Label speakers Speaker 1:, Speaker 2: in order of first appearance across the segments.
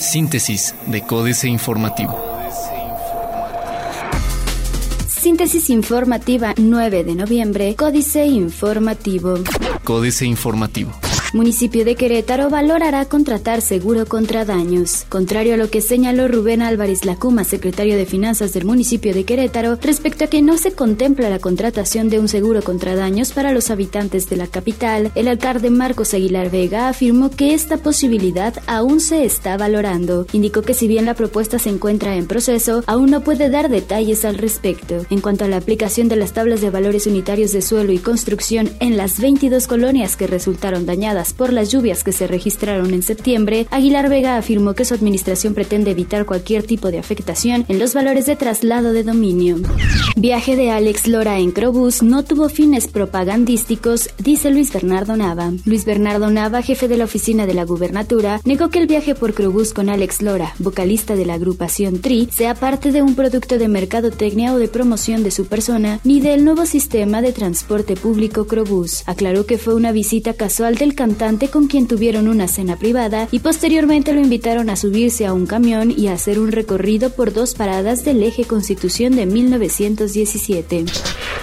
Speaker 1: Síntesis de Códice Informativo.
Speaker 2: Síntesis informativa 9 de noviembre, Códice Informativo.
Speaker 1: Códice Informativo.
Speaker 2: Municipio de Querétaro valorará contratar seguro contra daños. Contrario a lo que señaló Rubén Álvarez Lacuma, secretario de Finanzas del municipio de Querétaro, respecto a que no se contempla la contratación de un seguro contra daños para los habitantes de la capital, el alcalde Marcos Aguilar Vega afirmó que esta posibilidad aún se está valorando. Indicó que si bien la propuesta se encuentra en proceso, aún no puede dar detalles al respecto. En cuanto a la aplicación de las tablas de valores unitarios de suelo y construcción en las 22 colonias que resultaron dañadas por las lluvias que se registraron en septiembre, Aguilar Vega afirmó que su administración pretende evitar cualquier tipo de afectación en los valores de traslado de dominio. Viaje de Alex Lora en Crobús no tuvo fines propagandísticos, dice Luis Bernardo Nava. Luis Bernardo Nava, jefe de la oficina de la gubernatura, negó que el viaje por Crobús con Alex Lora, vocalista de la agrupación TRI, sea parte de un producto de mercadotecnia o de promoción de su persona, ni del nuevo sistema de transporte público Crobús. Aclaró que fue una visita casual del cantante con quien tuvieron una cena privada y posteriormente lo invitaron a subirse a un camión y a hacer un recorrido por dos paradas del eje Constitución de 1917.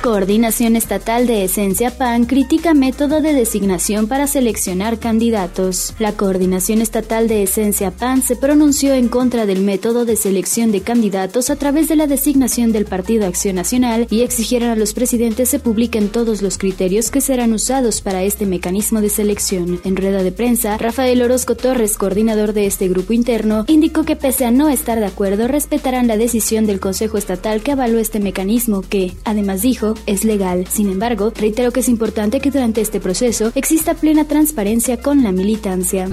Speaker 2: Coordinación Estatal de Esencia PAN critica método de designación para seleccionar candidatos. La Coordinación Estatal de Esencia PAN se pronunció en contra del método de selección de candidatos a través de la designación del Partido Acción Nacional y exigieron a los presidentes se publiquen todos los criterios que serán usados para este mecanismo de selección. En rueda de prensa, Rafael Orozco Torres, coordinador de este grupo interno, indicó que pese a no estar de acuerdo, respetarán la decisión del Consejo Estatal que avaló este mecanismo que, además dijo, es legal. Sin embargo, reiteró que es importante que durante este proceso exista plena transparencia con la militancia.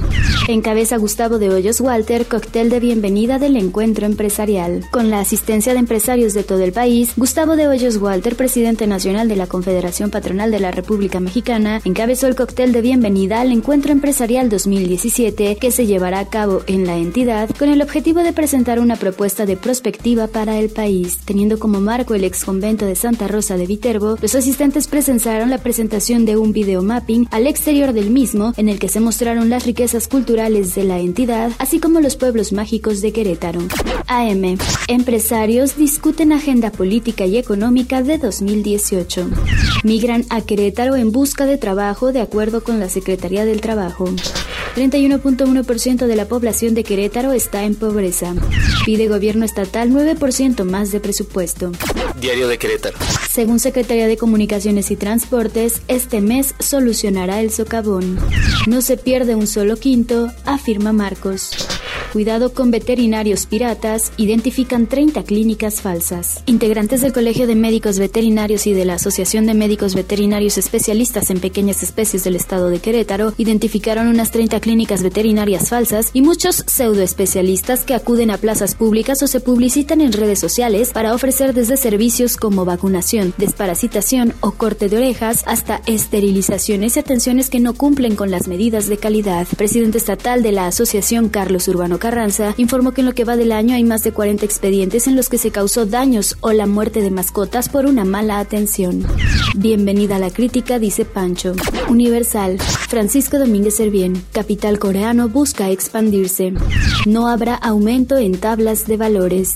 Speaker 2: Encabeza Gustavo de Hoyos Walter cóctel de bienvenida del encuentro empresarial. Con la asistencia de empresarios de todo el país, Gustavo de Hoyos Walter, presidente nacional de la Confederación Patronal de la República Mexicana, encabezó el cóctel de bienvenida al Encuentro Empresarial 2017 que se llevará a cabo en la entidad con el objetivo de presentar una propuesta de prospectiva para el país. Teniendo como marco el ex convento de Santa Rosa de Viterbo, los asistentes presenciaron la presentación de un video mapping al exterior del mismo en el que se mostraron las riquezas culturales de la entidad, así como los pueblos mágicos de Querétaro. AM. Empresarios discuten agenda política y económica de 2018. Migran a Querétaro en busca de trabajo de acuerdo con la Secretaría del Trabajo. 31.1% de la población de Querétaro está en pobreza. Pide gobierno estatal 9% más de presupuesto.
Speaker 1: Diario de Querétaro.
Speaker 2: Según Secretaría de Comunicaciones y Transportes, este mes solucionará el socavón. No se pierde un solo quinto, afirma Marcos. Cuidado con veterinarios piratas, identifican 30 clínicas falsas. Integrantes del Colegio de Médicos Veterinarios y de la Asociación de Médicos Veterinarios Especialistas en Pequeñas Especies del Estado de Querétaro identificaron unas 30 clínicas veterinarias falsas y muchos pseudoespecialistas que acuden a plazas públicas o se publicitan en redes sociales para ofrecer desde servicios como vacunación, desparasitación o corte de orejas hasta esterilizaciones y atenciones que no cumplen con las medidas de calidad. Presidente estatal de la Asociación Carlos Urbano Carranza informó que en lo que va del año hay más de 40 expedientes en los que se causó daños o la muerte de mascotas por una mala atención. Bienvenida a la crítica, dice Pancho. Universal. Francisco Domínguez Servién, capital coreano, busca expandirse. No habrá aumento en tablas de valores.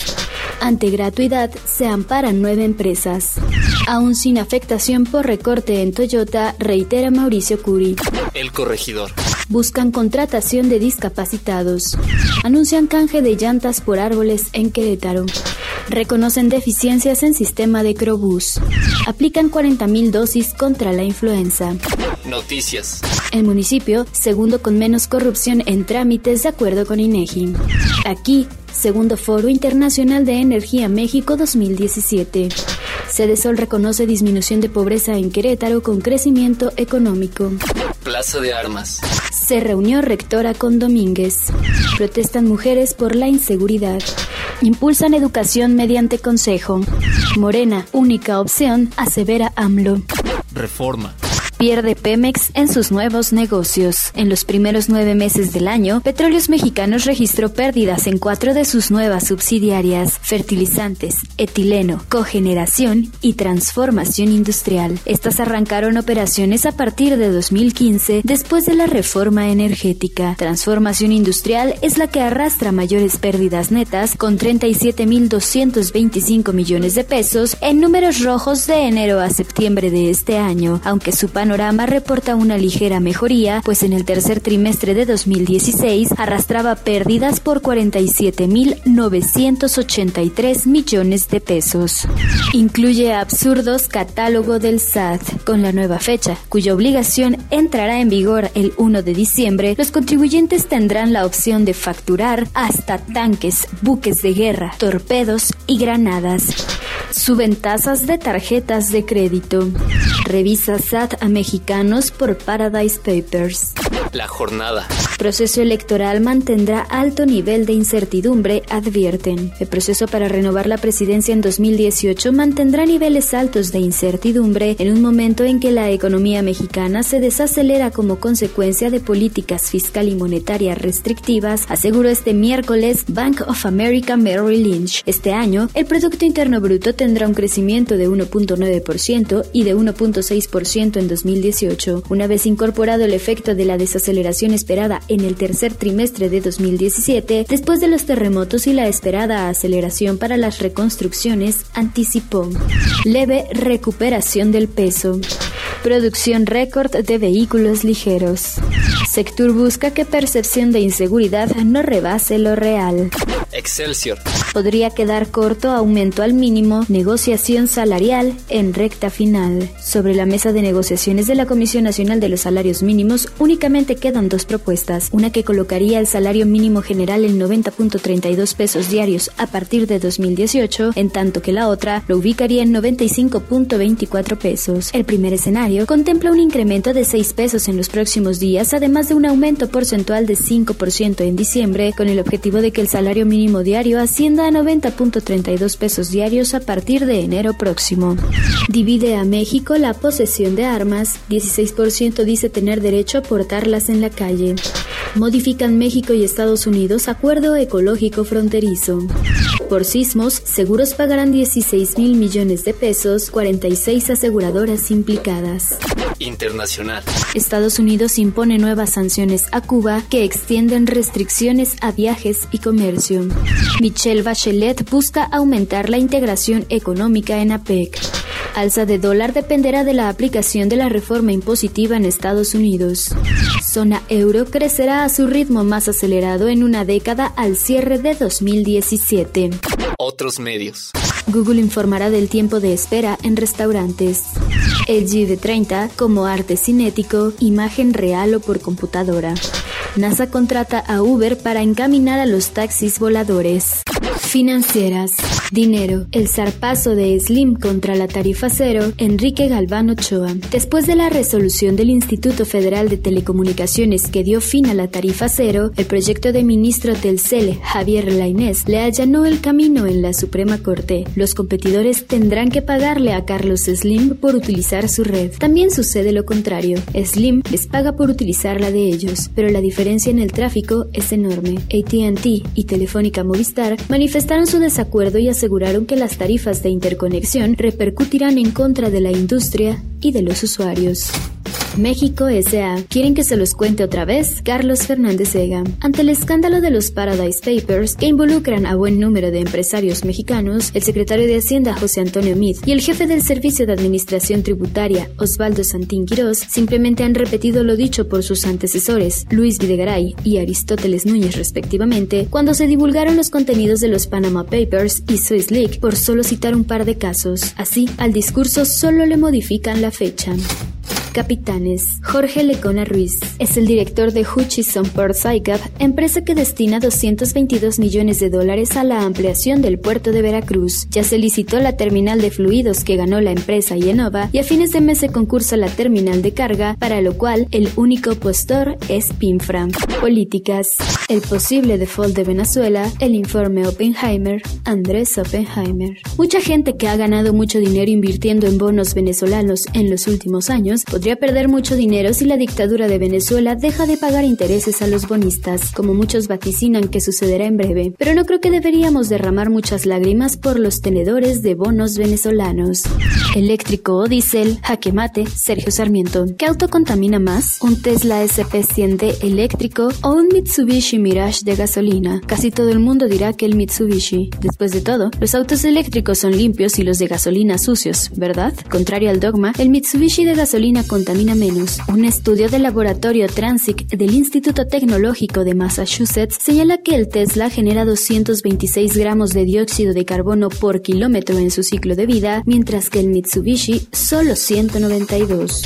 Speaker 2: Ante gratuidad se amparan nueve empresas. Aún sin afectación por recorte en Toyota, reitera Mauricio Curi.
Speaker 1: El corregidor.
Speaker 2: Buscan contratación de discapacitados. Anuncian canje de llantas por árboles en Querétaro. Reconocen deficiencias en sistema de Crobús. Aplican 40.000 dosis contra la influenza.
Speaker 1: Noticias.
Speaker 2: El municipio, segundo con menos corrupción en trámites de acuerdo con INEGI. Aquí, segundo Foro Internacional de Energía México 2017. Sede Sol reconoce disminución de pobreza en Querétaro con crecimiento económico.
Speaker 1: Plaza de Armas.
Speaker 2: Se reunió rectora con Domínguez. Protestan mujeres por la inseguridad. Impulsan educación mediante consejo. Morena, única opción, asevera AMLO.
Speaker 1: Reforma.
Speaker 2: Pierde Pemex en sus nuevos negocios. En los primeros nueve meses del año, Petróleos Mexicanos registró pérdidas en cuatro de sus nuevas subsidiarias, fertilizantes, etileno, cogeneración y transformación industrial. Estas arrancaron operaciones a partir de 2015 después de la reforma energética. Transformación industrial es la que arrastra mayores pérdidas netas con 37.225 millones de pesos en números rojos de enero a septiembre de este año, aunque su panorama reporta una ligera mejoría, pues en el tercer trimestre de 2016 arrastraba pérdidas por 47.983 millones de pesos. Incluye absurdos catálogo del SAT con la nueva fecha, cuya obligación entrará en vigor el 1 de diciembre. Los contribuyentes tendrán la opción de facturar hasta tanques, buques de guerra, torpedos y granadas. Suben tasas de tarjetas de crédito. Revisa SAT a mexicanos por Paradise Papers.
Speaker 1: La jornada.
Speaker 2: Proceso electoral mantendrá alto nivel de incertidumbre, advierten. El proceso para renovar la presidencia en 2018 mantendrá niveles altos de incertidumbre en un momento en que la economía mexicana se desacelera como consecuencia de políticas fiscal y monetaria restrictivas, aseguró este miércoles Bank of America Merrill Lynch. Este año, el Producto Interno Bruto tendrá un crecimiento de 1.9% y de 1.6% en 2018, una vez incorporado el efecto de la desaceleración esperada en el tercer trimestre de 2017, después de los terremotos y la esperada aceleración para las reconstrucciones, anticipó. Leve recuperación del peso. Producción récord de vehículos ligeros. Sector busca que percepción de inseguridad no rebase lo real.
Speaker 1: Excelsior.
Speaker 2: Podría quedar corto aumento al mínimo, negociación salarial en recta final. Sobre la mesa de negociaciones de la Comisión Nacional de los Salarios Mínimos únicamente quedan dos propuestas, una que colocaría el salario mínimo general en 90.32 pesos diarios a partir de 2018, en tanto que la otra lo ubicaría en 95.24 pesos. El primer escenario contempla un incremento de 6 pesos en los próximos días, además de un aumento porcentual de 5% en diciembre, con el objetivo de que el salario mínimo diario ascienda a 90.32 pesos diarios a partir de enero próximo. Divide a México la posesión de armas, 16% dice tener derecho a portarlas en la calle. Modifican México y Estados Unidos acuerdo ecológico fronterizo. Por sismos, seguros pagarán 16 mil millones de pesos, 46 aseguradoras implicadas.
Speaker 1: Internacional.
Speaker 2: Estados Unidos impone nuevas sanciones a Cuba que extienden restricciones a viajes y comercio. Michelle Bachelet busca aumentar la integración económica en APEC. Alza de dólar dependerá de la aplicación de la reforma impositiva en Estados Unidos. Zona euro crecerá a su ritmo más acelerado en una década al cierre de 2017.
Speaker 1: Otros medios.
Speaker 2: Google informará del tiempo de espera en restaurantes. El GV30 como arte cinético, imagen real o por computadora. NASA contrata a Uber para encaminar a los taxis voladores. Financieras. Dinero. El zarpazo de Slim contra la tarifa cero. Enrique Galván Ochoa. Después de la resolución del Instituto Federal de Telecomunicaciones que dio fin a la tarifa cero, el proyecto de ministro Telcel, Javier Lainés, le allanó el camino en la Suprema Corte. Los competidores tendrán que pagarle a Carlos Slim por utilizar su red. También sucede lo contrario. Slim les paga por utilizar la de ellos, pero la diferencia en el tráfico es enorme. ATT y Telefónica Movistar manifestaron su desacuerdo y aseguraron que las tarifas de interconexión repercutirán en contra de la industria y de los usuarios. México S.A. ¿Quieren que se los cuente otra vez? Carlos Fernández Vega. Ante el escándalo de los Paradise Papers, que involucran a buen número de empresarios mexicanos, el secretario de Hacienda José Antonio Meade y el jefe del Servicio de Administración Tributaria Osvaldo Santín Quirós simplemente han repetido lo dicho por sus antecesores, Luis Videgaray y Aristóteles Núñez respectivamente, cuando se divulgaron los contenidos de los Panama Papers y Swiss League, por solo citar un par de casos. Así, al discurso solo le modifican la fecha. Capitanes. Jorge Lecona Ruiz es el director de Hutchison Port SICAP, empresa que destina 222 millones de dólares a la ampliación del puerto de Veracruz. Ya se licitó la terminal de fluidos que ganó la empresa Yenova y a fines de mes se concursa la terminal de carga, para lo cual el único postor es Pinfra. Políticas. El posible default de Venezuela, el informe Oppenheimer, Andrés Oppenheimer. Mucha gente que ha ganado mucho dinero invirtiendo en bonos venezolanos en los últimos años podría podría perder mucho dinero si la dictadura de Venezuela deja de pagar intereses a los bonistas, como muchos vaticinan que sucederá en breve. Pero no creo que deberíamos derramar muchas lágrimas por los tenedores de bonos venezolanos. Eléctrico o diésel, jaque mate, Sergio Sarmiento. ¿Qué auto contamina más? ¿Un Tesla SP100D eléctrico o un Mitsubishi Mirage de gasolina? Casi todo el mundo dirá que el Mitsubishi. Después de todo, los autos eléctricos son limpios y los de gasolina sucios, ¿verdad? Contrario al dogma, el Mitsubishi de gasolina contamina menos. Un estudio del laboratorio Transic del Instituto Tecnológico de Massachusetts señala que el Tesla genera 226 gramos de dióxido de carbono por kilómetro en su ciclo de vida, mientras que el Mitsubishi solo 192.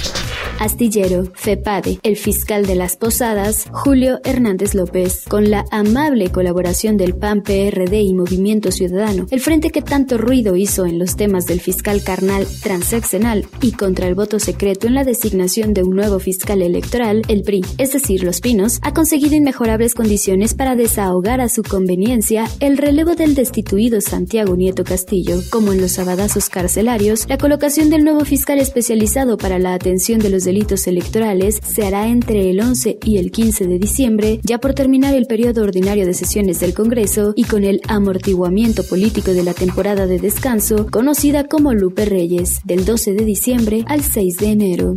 Speaker 2: Astillero, FEPADE, el fiscal de las Posadas, Julio Hernández López, con la amable colaboración del PAN PRD y Movimiento Ciudadano, el frente que tanto ruido hizo en los temas del fiscal carnal transaccional y contra el voto secreto en la designación de un nuevo fiscal electoral, el PRI, es decir, Los Pinos, ha conseguido inmejorables condiciones para desahogar a su conveniencia el relevo del destituido Santiago Nieto Castillo, como en los sabadazos carcelarios, la colocación del nuevo fiscal especializado para la atención de los delitos electorales se hará entre el 11 y el 15 de diciembre, ya por terminar el periodo ordinario de sesiones del Congreso y con el amortiguamiento político de la temporada de descanso, conocida como Lupe Reyes, del 12 de diciembre al 6 de enero.